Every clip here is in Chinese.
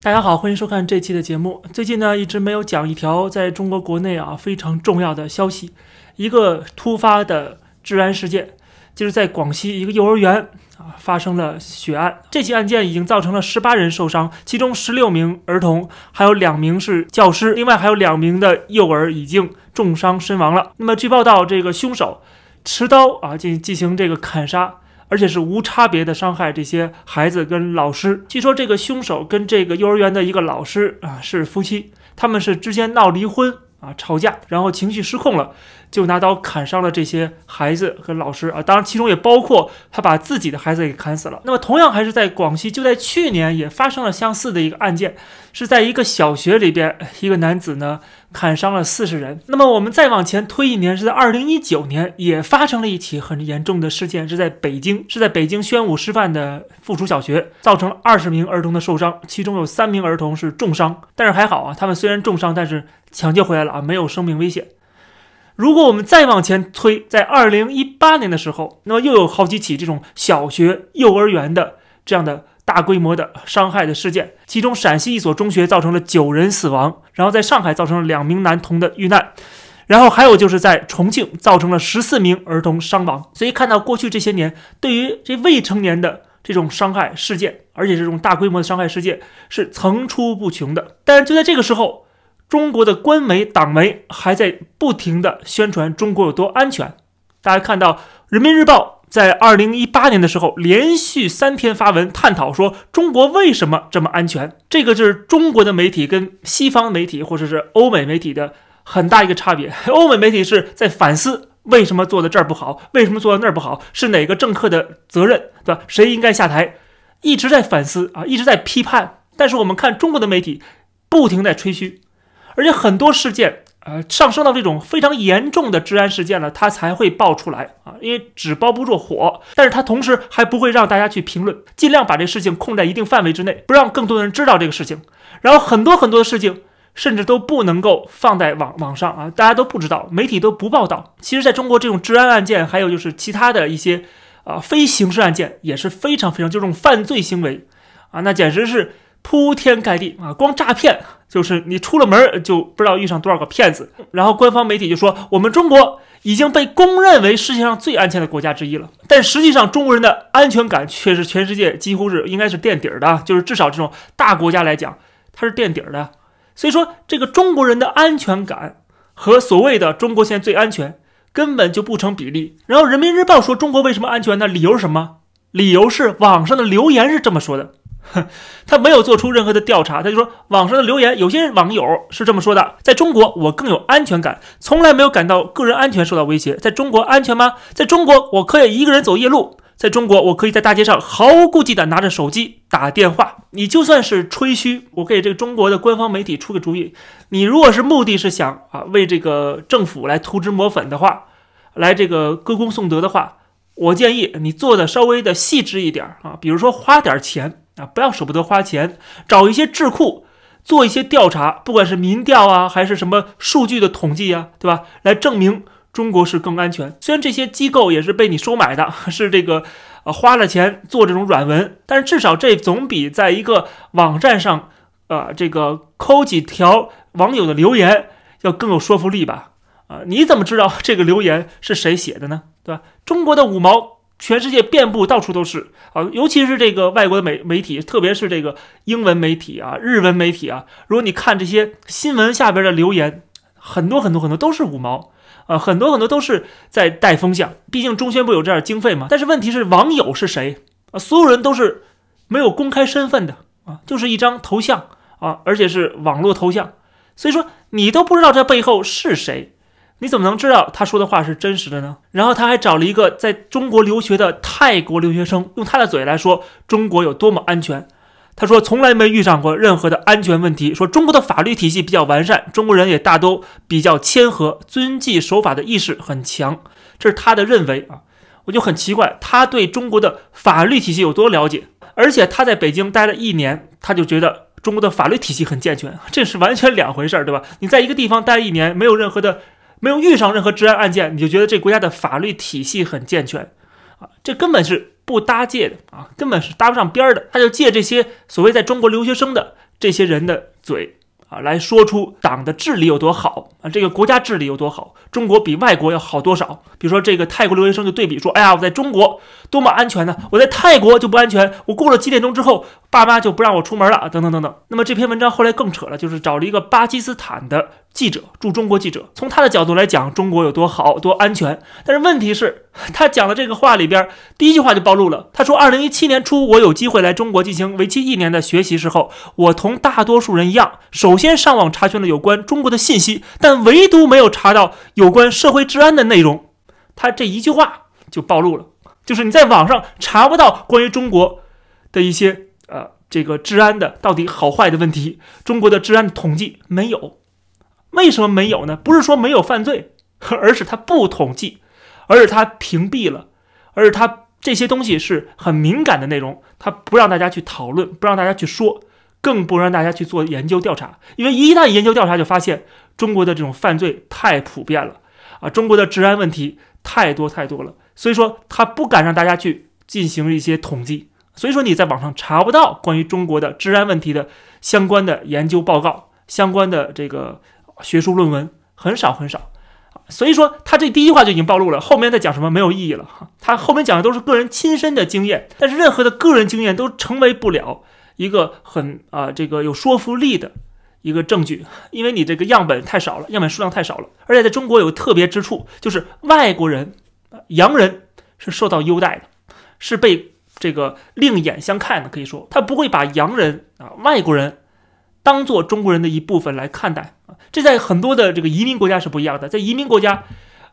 大家好，欢迎收看这期的节目。最近呢，一直没有讲一条在中国国内啊非常重要的消息，一个突发的治安事件，就是在广西一个幼儿园啊发生了血案。这起案件已经造成了十八人受伤，其中十六名儿童，还有两名是教师，另外还有两名的幼儿已经重伤身亡了。那么据报道，这个凶手持刀啊进进行这个砍杀。而且是无差别的伤害这些孩子跟老师。据说这个凶手跟这个幼儿园的一个老师啊是夫妻，他们是之间闹离婚啊吵架，然后情绪失控了，就拿刀砍伤了这些孩子和老师啊。当然，其中也包括他把自己的孩子给砍死了。那么，同样还是在广西，就在去年也发生了相似的一个案件，是在一个小学里边，一个男子呢。砍伤了四十人。那么我们再往前推一年，是在二零一九年，也发生了一起很严重的事件，是在北京，是在北京宣武师范的附属小学，造成了二十名儿童的受伤，其中有三名儿童是重伤。但是还好啊，他们虽然重伤，但是抢救回来了啊，没有生命危险。如果我们再往前推，在二零一八年的时候，那么又有好几起这种小学、幼儿园的这样的。大规模的伤害的事件，其中陕西一所中学造成了九人死亡，然后在上海造成了两名男童的遇难，然后还有就是在重庆造成了十四名儿童伤亡。所以看到过去这些年对于这未成年的这种伤害事件，而且这种大规模的伤害事件是层出不穷的。但是就在这个时候，中国的官媒党媒还在不停地宣传中国有多安全。大家看到《人民日报》。在二零一八年的时候，连续三天发文探讨说中国为什么这么安全。这个就是中国的媒体跟西方媒体或者是欧美媒体的很大一个差别。欧美媒体是在反思为什么做的这儿不好，为什么做的那儿不好，是哪个政客的责任，对吧？谁应该下台？一直在反思啊，一直在批判。但是我们看中国的媒体，不停在吹嘘，而且很多事件。呃，上升到这种非常严重的治安事件了，它才会爆出来啊，因为纸包不住火。但是它同时还不会让大家去评论，尽量把这事情控在一定范围之内，不让更多的人知道这个事情。然后很多很多的事情，甚至都不能够放在网网上啊，大家都不知道，媒体都不报道。其实，在中国这种治安案件，还有就是其他的一些啊非刑事案件，也是非常非常就这种犯罪行为啊，那简直是。铺天盖地啊！光诈骗就是你出了门就不知道遇上多少个骗子。然后官方媒体就说，我们中国已经被公认为世界上最安全的国家之一了。但实际上，中国人的安全感却是全世界几乎是应该是垫底儿的，就是至少这种大国家来讲，它是垫底儿的。所以说，这个中国人的安全感和所谓的中国现在最安全根本就不成比例。然后人民日报说中国为什么安全呢？理由是什么？理由是网上的留言是这么说的。他没有做出任何的调查，他就说网上的留言，有些网友是这么说的：在中国，我更有安全感，从来没有感到个人安全受到威胁。在中国安全吗？在中国，我可以一个人走夜路，在中国，我可以在大街上毫无顾忌的拿着手机打电话。你就算是吹嘘，我给这个中国的官方媒体出个主意：你如果是目的是想啊为这个政府来涂脂抹粉的话，来这个歌功颂德的话，我建议你做的稍微的细致一点啊，比如说花点钱。啊，不要舍不得花钱，找一些智库做一些调查，不管是民调啊，还是什么数据的统计啊，对吧？来证明中国是更安全。虽然这些机构也是被你收买的，是这个呃花了钱做这种软文，但是至少这总比在一个网站上，呃，这个抠几条网友的留言要更有说服力吧？啊，你怎么知道这个留言是谁写的呢？对吧？中国的五毛。全世界遍布，到处都是啊！尤其是这个外国的媒媒体，特别是这个英文媒体啊、日文媒体啊。如果你看这些新闻下边的留言，很多很多很多都是五毛啊，很多很多都是在带风向。毕竟中宣部有这点经费嘛。但是问题是，网友是谁啊？所有人都是没有公开身份的啊，就是一张头像啊，而且是网络头像，所以说你都不知道这背后是谁。你怎么能知道他说的话是真实的呢？然后他还找了一个在中国留学的泰国留学生，用他的嘴来说中国有多么安全。他说从来没遇上过任何的安全问题，说中国的法律体系比较完善，中国人也大都比较谦和，遵纪守法的意识很强。这是他的认为啊，我就很奇怪，他对中国的法律体系有多了解？而且他在北京待了一年，他就觉得中国的法律体系很健全，这是完全两回事儿，对吧？你在一个地方待一年，没有任何的。没有遇上任何治安案件，你就觉得这国家的法律体系很健全，啊，这根本是不搭界的啊，根本是搭不上边儿的。他就借这些所谓在中国留学生的这些人的嘴。啊，来说出党的治理有多好啊，这个国家治理有多好，中国比外国要好多少？比如说这个泰国留学生就对比说，哎呀，我在中国多么安全呢，我在泰国就不安全，我过了几点钟之后，爸妈就不让我出门了，等等等等。那么这篇文章后来更扯了，就是找了一个巴基斯坦的。记者驻中国记者，从他的角度来讲，中国有多好多安全。但是问题是，他讲的这个话里边，第一句话就暴露了。他说，二零一七年初，我有机会来中国进行为期一年的学习时候，我同大多数人一样，首先上网查询了有关中国的信息，但唯独没有查到有关社会治安的内容。他这一句话就暴露了，就是你在网上查不到关于中国的一些呃这个治安的到底好坏的问题，中国的治安统计没有。为什么没有呢？不是说没有犯罪，而是他不统计，而是他屏蔽了，而是他这些东西是很敏感的内容，他不让大家去讨论，不让大家去说，更不让大家去做研究调查。因为一旦研究调查，就发现中国的这种犯罪太普遍了啊，中国的治安问题太多太多了，所以说他不敢让大家去进行一些统计，所以说你在网上查不到关于中国的治安问题的相关的研究报告，相关的这个。学术论文很少很少，所以说他这第一话就已经暴露了，后面再讲什么没有意义了哈。他后面讲的都是个人亲身的经验，但是任何的个人经验都成为不了一个很啊这个有说服力的一个证据，因为你这个样本太少了，样本数量太少了，而且在中国有特别之处，就是外国人洋人是受到优待的，是被这个另眼相看的，可以说他不会把洋人啊外国人。当做中国人的一部分来看待啊，这在很多的这个移民国家是不一样的。在移民国家，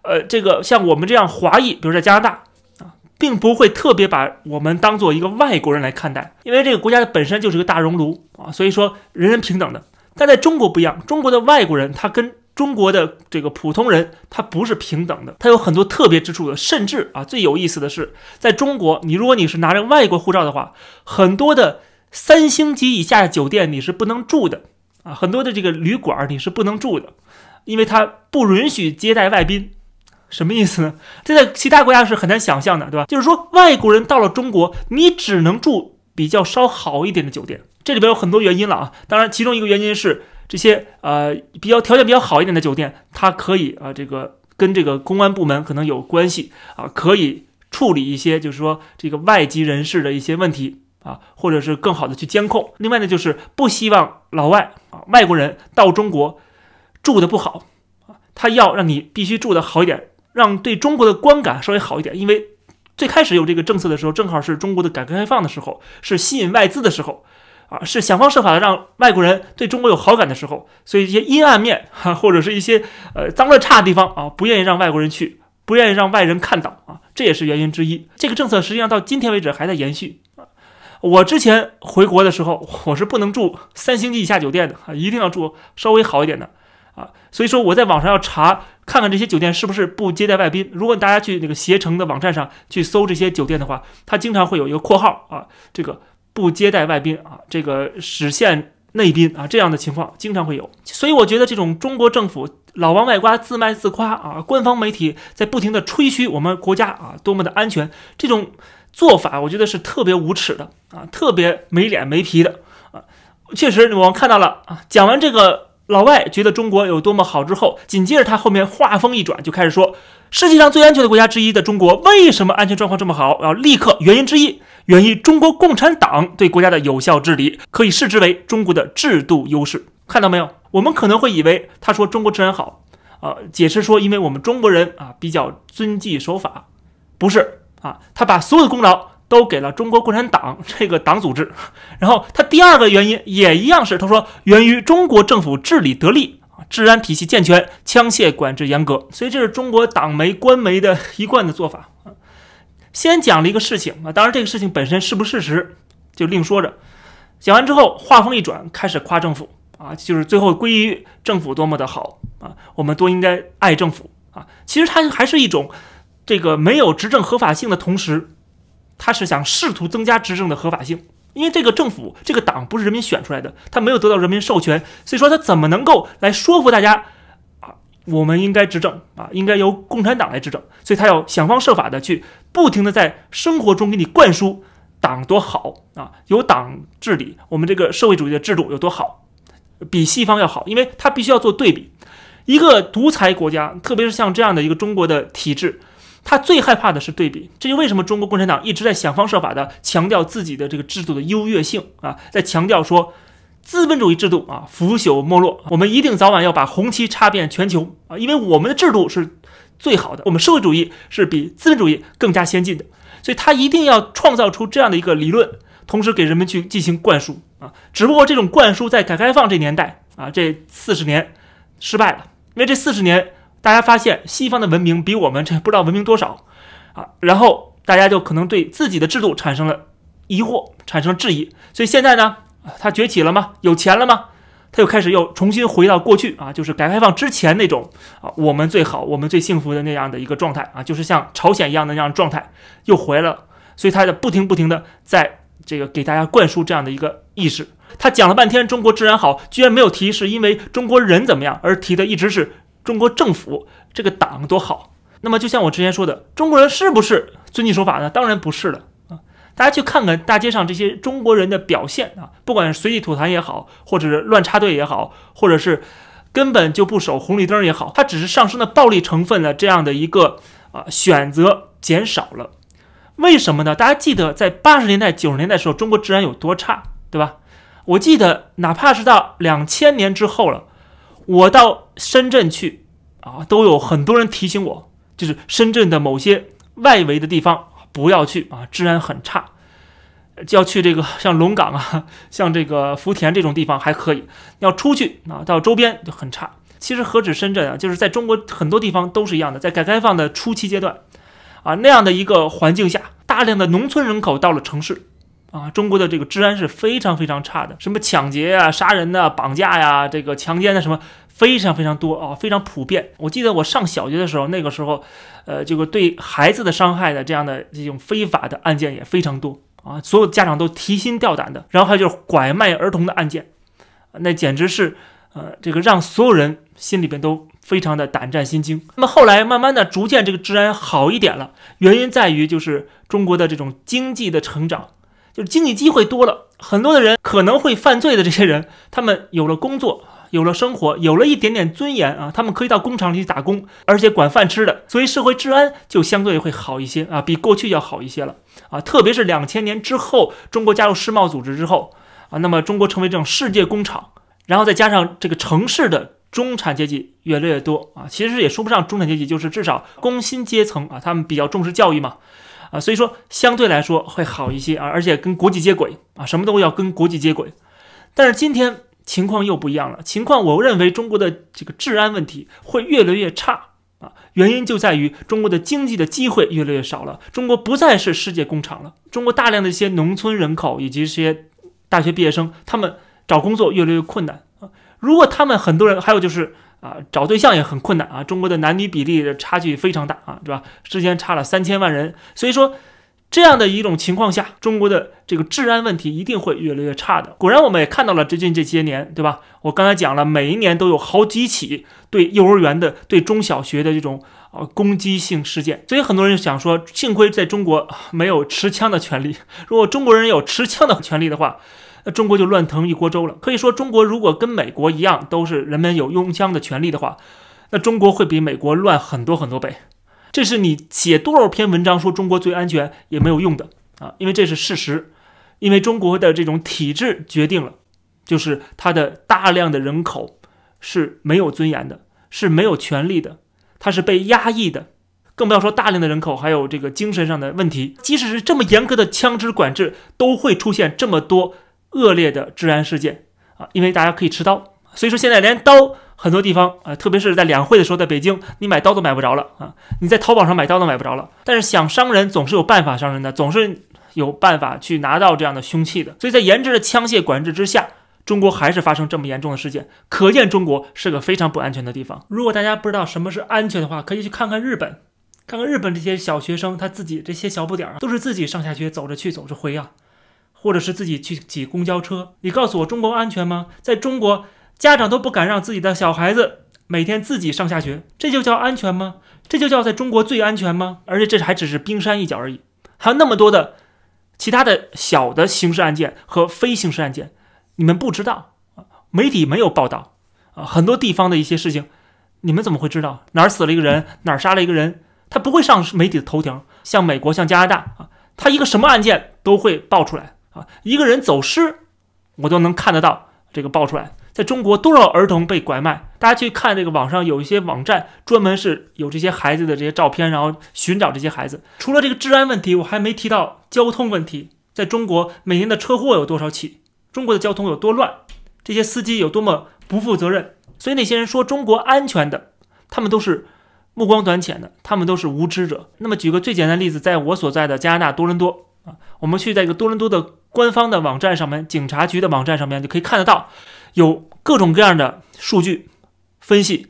呃，这个像我们这样华裔，比如在加拿大啊，并不会特别把我们当做一个外国人来看待，因为这个国家本身就是个大熔炉啊，所以说人人平等的。但在中国不一样，中国的外国人他跟中国的这个普通人他不是平等的，他有很多特别之处的。甚至啊，最有意思的是，在中国，你如果你是拿着外国护照的话，很多的。三星级以下的酒店你是不能住的啊，很多的这个旅馆你是不能住的，因为它不允许接待外宾。什么意思呢？这在其他国家是很难想象的，对吧？就是说外国人到了中国，你只能住比较稍好一点的酒店。这里边有很多原因了啊，当然其中一个原因是这些呃比较条件比较好一点的酒店，它可以啊这个跟这个公安部门可能有关系啊，可以处理一些就是说这个外籍人士的一些问题。啊，或者是更好的去监控。另外呢，就是不希望老外啊外国人到中国住的不好啊，他要让你必须住的好一点，让对中国的观感稍微好一点。因为最开始有这个政策的时候，正好是中国的改革开放的时候，是吸引外资的时候啊，是想方设法的让外国人对中国有好感的时候。所以一些阴暗面哈，或者是一些呃脏乱差的地方啊，不愿意让外国人去，不愿意让外人看到啊，这也是原因之一。这个政策实际上到今天为止还在延续啊。我之前回国的时候，我是不能住三星级以下酒店的啊，一定要住稍微好一点的啊。所以说我在网上要查看看这些酒店是不是不接待外宾。如果大家去那个携程的网站上去搜这些酒店的话，它经常会有一个括号啊，这个不接待外宾啊，这个只限内宾啊，这样的情况经常会有。所以我觉得这种中国政府老王外瓜自卖自夸啊，官方媒体在不停的吹嘘我们国家啊多么的安全，这种。做法我觉得是特别无耻的啊，特别没脸没皮的啊！确实，我们看到了啊。讲完这个老外觉得中国有多么好之后，紧接着他后面话锋一转，就开始说世界上最安全的国家之一的中国为什么安全状况这么好？要立刻原因之一源于中国共产党对国家的有效治理，可以视之为中国的制度优势。看到没有？我们可能会以为他说中国治安好啊，解释说因为我们中国人啊比较遵纪守法，不是。啊，他把所有的功劳都给了中国共产党 这个党组织，然后他第二个原因也一样是，他说源于中国政府治理得力啊，治安体系健全，枪械管制严格，所以这是中国党媒官媒的一贯的做法啊。先讲了一个事情啊，当然这个事情本身是不是事实就另说着。讲完之后，话锋一转，开始夸政府啊，就是最后归于政府多么的好啊，我们都应该爱政府啊。其实它还是一种。这个没有执政合法性的同时，他是想试图增加执政的合法性，因为这个政府、这个党不是人民选出来的，他没有得到人民授权，所以说他怎么能够来说服大家啊？我们应该执政啊，应该由共产党来执政，所以他要想方设法的去不停的在生活中给你灌输党多好啊，有党治理，我们这个社会主义的制度有多好，比西方要好，因为他必须要做对比。一个独裁国家，特别是像这样的一个中国的体制，他最害怕的是对比。这就为什么中国共产党一直在想方设法的强调自己的这个制度的优越性啊，在强调说资本主义制度啊腐朽没落，我们一定早晚要把红旗插遍全球啊，因为我们的制度是最好的，我们社会主义是比资本主义更加先进的，所以他一定要创造出这样的一个理论，同时给人们去进行灌输啊。只不过这种灌输在改革开放这年代啊，这四十年失败了。因为这四十年，大家发现西方的文明比我们这不知道文明多少啊，然后大家就可能对自己的制度产生了疑惑，产生了质疑，所以现在呢，他崛起了吗？有钱了吗？他又开始又重新回到过去啊，就是改革开放之前那种啊，我们最好，我们最幸福的那样的一个状态啊，就是像朝鲜一样的那样状态又回来了，所以他在不停不停的在这个给大家灌输这样的一个意识。他讲了半天中国治安好，居然没有提是因为中国人怎么样，而提的一直是中国政府这个党多好。那么就像我之前说的，中国人是不是遵纪守法呢？当然不是了啊！大家去看看大街上这些中国人的表现啊，不管是随地吐痰也好，或者是乱插队也好，或者是根本就不守红绿灯也好，它只是上升的暴力成分的这样的一个啊选择减少了。为什么呢？大家记得在八十年代、九十年代时候，中国治安有多差，对吧？我记得，哪怕是到两千年之后了，我到深圳去啊，都有很多人提醒我，就是深圳的某些外围的地方不要去啊，治安很差。就要去这个像龙岗啊，像这个福田这种地方还可以，要出去啊，到周边就很差。其实何止深圳啊，就是在中国很多地方都是一样的。在改革开放的初期阶段啊，那样的一个环境下，大量的农村人口到了城市。啊，中国的这个治安是非常非常差的，什么抢劫呀、杀人呐、绑架呀、这个强奸的什么非常非常多啊，非常普遍。我记得我上小学的时候，那个时候，呃，这个对孩子的伤害的这样的这种非法的案件也非常多啊，所有家长都提心吊胆的。然后还有就是拐卖儿童的案件，那简直是呃，这个让所有人心里边都非常的胆战心惊。那么后来慢慢的逐渐这个治安好一点了，原因在于就是中国的这种经济的成长。就是经济机会多了，很多的人可能会犯罪的这些人，他们有了工作，有了生活，有了一点点尊严啊，他们可以到工厂里去打工，而且管饭吃的，所以社会治安就相对会好一些啊，比过去要好一些了啊。特别是两千年之后，中国加入世贸组织之后啊，那么中国成为这种世界工厂，然后再加上这个城市的中产阶级越来越多啊，其实也说不上中产阶级，就是至少工薪阶层啊，他们比较重视教育嘛。啊，所以说相对来说会好一些啊，而且跟国际接轨啊，什么都要跟国际接轨。但是今天情况又不一样了，情况我认为中国的这个治安问题会越来越差啊，原因就在于中国的经济的机会越来越少了，中国不再是世界工厂了，中国大量的一些农村人口以及这些大学毕业生，他们找工作越来越困难啊。如果他们很多人还有就是。啊，找对象也很困难啊！中国的男女比例的差距非常大啊，对吧？之间差了三千万人，所以说这样的一种情况下，中国的这个治安问题一定会越来越差的。果然，我们也看到了最近这些年，对吧？我刚才讲了，每一年都有好几起对幼儿园的、对中小学的这种呃攻击性事件。所以很多人想说，幸亏在中国没有持枪的权利。如果中国人有持枪的权利的话，那中国就乱腾一锅粥了。可以说，中国如果跟美国一样，都是人们有拥枪的权利的话，那中国会比美国乱很多很多倍。这是你写多少篇文章说中国最安全也没有用的啊，因为这是事实。因为中国的这种体制决定了，就是它的大量的人口是没有尊严的，是没有权利的，它是被压抑的，更不要说大量的人口还有这个精神上的问题。即使是这么严格的枪支管制，都会出现这么多。恶劣的治安事件啊，因为大家可以持刀，所以说现在连刀很多地方啊，特别是在两会的时候，在北京你买刀都买不着了啊，你在淘宝上买刀都买不着了。但是想伤人总是有办法伤人的，总是有办法去拿到这样的凶器的。所以在严制的枪械管制之下，中国还是发生这么严重的事件，可见中国是个非常不安全的地方。如果大家不知道什么是安全的话，可以去看看日本，看看日本这些小学生他自己这些小不点儿都是自己上下学走着去走着回啊。或者是自己去挤公交车，你告诉我中国安全吗？在中国，家长都不敢让自己的小孩子每天自己上下学，这就叫安全吗？这就叫在中国最安全吗？而且这还只是冰山一角而已，还有那么多的其他的小的刑事案件和非刑事案件，你们不知道啊，媒体没有报道啊，很多地方的一些事情，你们怎么会知道哪儿死了一个人，哪儿杀了一个人？他不会上媒体的头条，像美国、像加拿大啊，他一个什么案件都会爆出来啊，一个人走失，我都能看得到这个爆出来。在中国，多少儿童被拐卖？大家去看这个网上有一些网站，专门是有这些孩子的这些照片，然后寻找这些孩子。除了这个治安问题，我还没提到交通问题。在中国，每年的车祸有多少起？中国的交通有多乱？这些司机有多么不负责任？所以那些人说中国安全的，他们都是目光短浅的，他们都是无知者。那么举个最简单的例子，在我所在的加拿大多伦多啊，我们去在一个多伦多的官方的网站上面，警察局的网站上面就可以看得到。有各种各样的数据分析，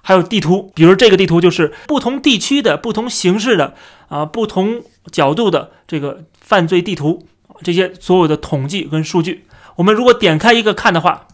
还有地图，比如这个地图就是不同地区的不同形式的啊，不同角度的这个犯罪地图，这些所有的统计跟数据，我们如果点开一个看的话，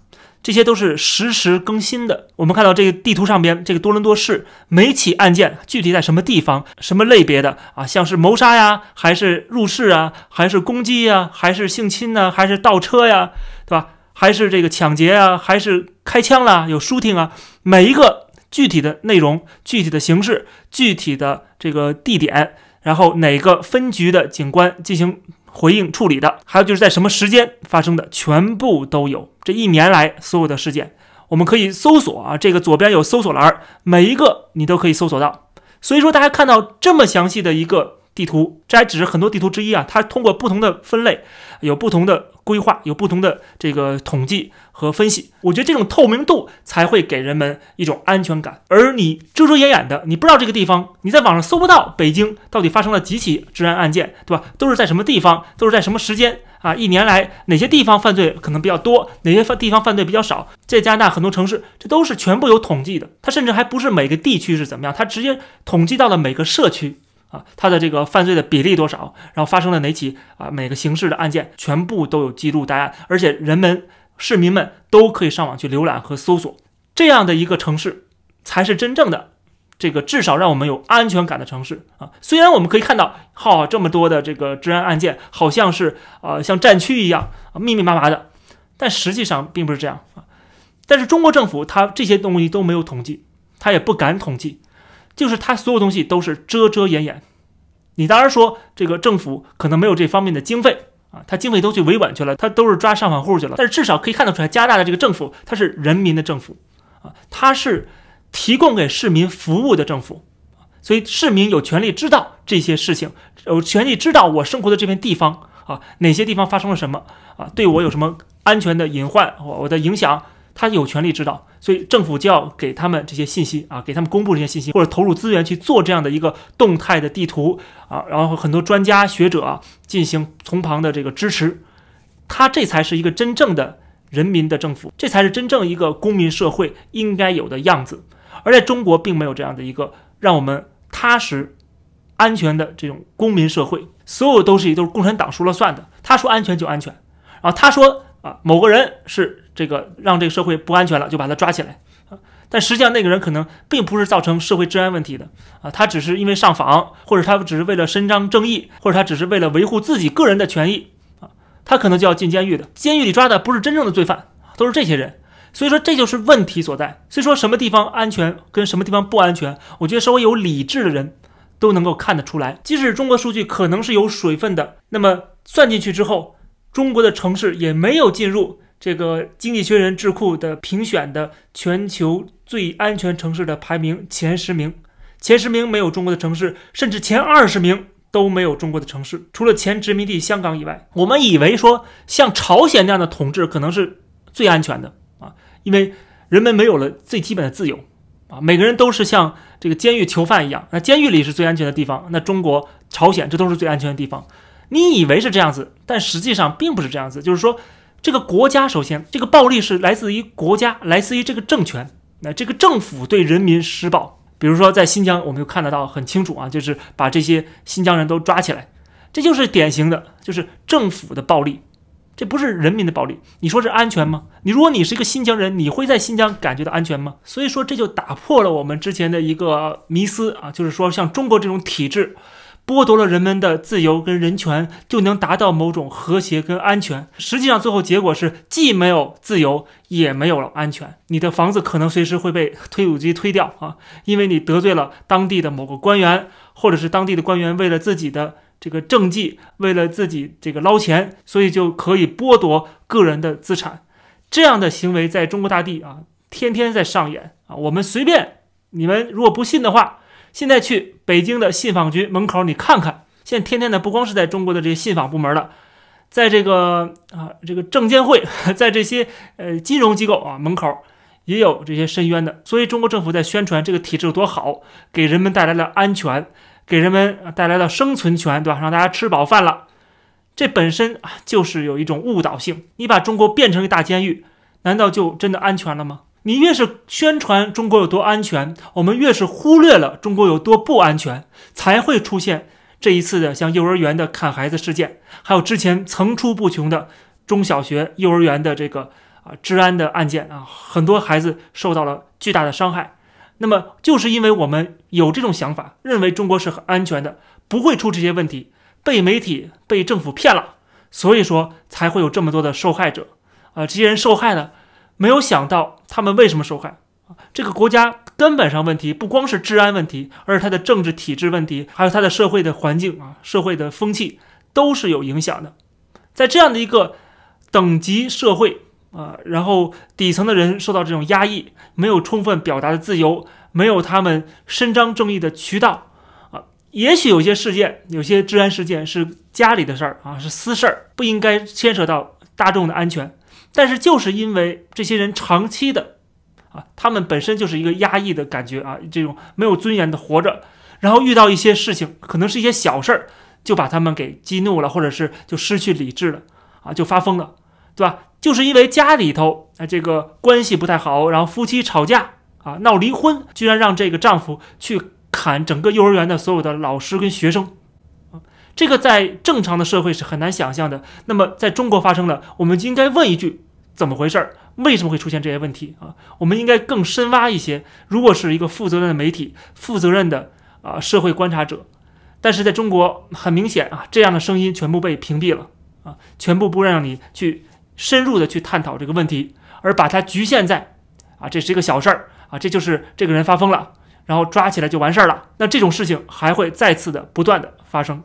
这些都是实时更新的。我们看到这个地图上边，这个多伦多市每起案件具体在什么地方、什么类别的啊，像是谋杀呀，还是入室啊，还是攻击呀，还是性侵呢，还是盗车呀，对吧？还是这个抢劫啊，还是开枪啦，有 shooting 啊，每一个具体的内容、具体的形式、具体的这个地点，然后哪个分局的警官进行回应处理的，还有就是在什么时间发生的，全部都有。这一年来所有的事件，我们可以搜索啊，这个左边有搜索栏，每一个你都可以搜索到。所以说，大家看到这么详细的一个。地图，这还只是很多地图之一啊！它通过不同的分类，有不同的规划，有不同的这个统计和分析。我觉得这种透明度才会给人们一种安全感。而你遮遮掩掩的，你不知道这个地方，你在网上搜不到北京到底发生了几起治安案件，对吧？都是在什么地方，都是在什么时间啊？一年来哪些地方犯罪可能比较多，哪些地方犯罪比较少？在加拿大很多城市，这都是全部有统计的。它甚至还不是每个地区是怎么样，它直接统计到了每个社区。啊，他的这个犯罪的比例多少？然后发生了哪起啊？每个刑事的案件全部都有记录答案，而且人们、市民们都可以上网去浏览和搜索。这样的一个城市，才是真正的这个至少让我们有安全感的城市啊。虽然我们可以看到，哈，这么多的这个治安案件，好像是啊，像战区一样密密麻麻的，但实际上并不是这样啊。但是中国政府他这些东西都没有统计，他也不敢统计。就是他所有东西都是遮遮掩掩，你当然说这个政府可能没有这方面的经费啊，他经费都去维稳去了，他都是抓上访户去了。但是至少可以看得出来，加拿大的这个政府，它是人民的政府啊，它是提供给市民服务的政府所以市民有权利知道这些事情，有权利知道我生活的这片地方啊，哪些地方发生了什么啊，对我有什么安全的隐患，我我的影响。他有权利知道，所以政府就要给他们这些信息啊，给他们公布这些信息，或者投入资源去做这样的一个动态的地图啊，然后很多专家学者啊进行从旁的这个支持，他这才是一个真正的人民的政府，这才是真正一个公民社会应该有的样子。而在中国，并没有这样的一个让我们踏实、安全的这种公民社会，所有都是都是共产党说了算的，他说安全就安全，然后他说啊某个人是。这个让这个社会不安全了，就把他抓起来啊！但实际上那个人可能并不是造成社会治安问题的啊，他只是因为上访，或者他只是为了伸张正义，或者他只是为了维护自己个人的权益啊，他可能就要进监狱的。监狱里抓的不是真正的罪犯，都是这些人。所以说这就是问题所在。所以说什么地方安全跟什么地方不安全，我觉得稍微有理智的人都能够看得出来。即使中国数据可能是有水分的，那么算进去之后，中国的城市也没有进入。这个经济学人智库的评选的全球最安全城市的排名前十名，前十名没有中国的城市，甚至前二十名都没有中国的城市，除了前殖民地香港以外。我们以为说像朝鲜那样的统治可能是最安全的啊，因为人们没有了最基本的自由啊，每个人都是像这个监狱囚犯一样，那监狱里是最安全的地方，那中国、朝鲜这都是最安全的地方。你以为是这样子，但实际上并不是这样子，就是说。这个国家首先，这个暴力是来自于国家，来自于这个政权。那这个政府对人民施暴，比如说在新疆，我们就看得到很清楚啊，就是把这些新疆人都抓起来，这就是典型的，就是政府的暴力，这不是人民的暴力。你说是安全吗？你如果你是一个新疆人，你会在新疆感觉到安全吗？所以说这就打破了我们之前的一个迷思啊，就是说像中国这种体制。剥夺了人们的自由跟人权，就能达到某种和谐跟安全。实际上，最后结果是既没有自由，也没有了安全。你的房子可能随时会被推土机推掉啊，因为你得罪了当地的某个官员，或者是当地的官员为了自己的这个政绩，为了自己这个捞钱，所以就可以剥夺个人的资产。这样的行为在中国大地啊，天天在上演啊。我们随便，你们如果不信的话。现在去北京的信访局门口，你看看，现在天天的不光是在中国的这些信访部门了，在这个啊 这个证监会，在这些呃金融机构啊门口也有这些申冤的。所以中国政府在宣传这个体制有多好，给人们带来了安全，给人们带来了生存权，对吧？让大家吃饱饭了，这本身啊就是有一种误导性。你把中国变成一大监狱，难道就真的安全了吗？你越是宣传中国有多安全，我们越是忽略了中国有多不安全，才会出现这一次的像幼儿园的砍孩子事件，还有之前层出不穷的中小学、幼儿园的这个啊治安的案件啊，很多孩子受到了巨大的伤害。那么，就是因为我们有这种想法，认为中国是很安全的，不会出这些问题，被媒体、被政府骗了，所以说才会有这么多的受害者啊，这些人受害了。没有想到他们为什么受害啊？这个国家根本上问题不光是治安问题，而是它的政治体制问题，还有它的社会的环境啊，社会的风气都是有影响的。在这样的一个等级社会啊，然后底层的人受到这种压抑，没有充分表达的自由，没有他们伸张正义的渠道啊。也许有些事件，有些治安事件是家里的事儿啊，是私事儿，不应该牵扯到大众的安全。但是就是因为这些人长期的，啊，他们本身就是一个压抑的感觉啊，这种没有尊严的活着，然后遇到一些事情，可能是一些小事儿，就把他们给激怒了，或者是就失去理智了，啊，就发疯了，对吧？就是因为家里头啊这个关系不太好，然后夫妻吵架啊闹离婚，居然让这个丈夫去砍整个幼儿园的所有的老师跟学生。这个在正常的社会是很难想象的。那么在中国发生了，我们应该问一句：怎么回事儿？为什么会出现这些问题啊？我们应该更深挖一些。如果是一个负责任的媒体、负责任的啊社会观察者，但是在中国很明显啊，这样的声音全部被屏蔽了啊，全部不让你去深入的去探讨这个问题，而把它局限在啊，这是一个小事儿啊，这就是这个人发疯了，然后抓起来就完事儿了。那这种事情还会再次的不断的发生。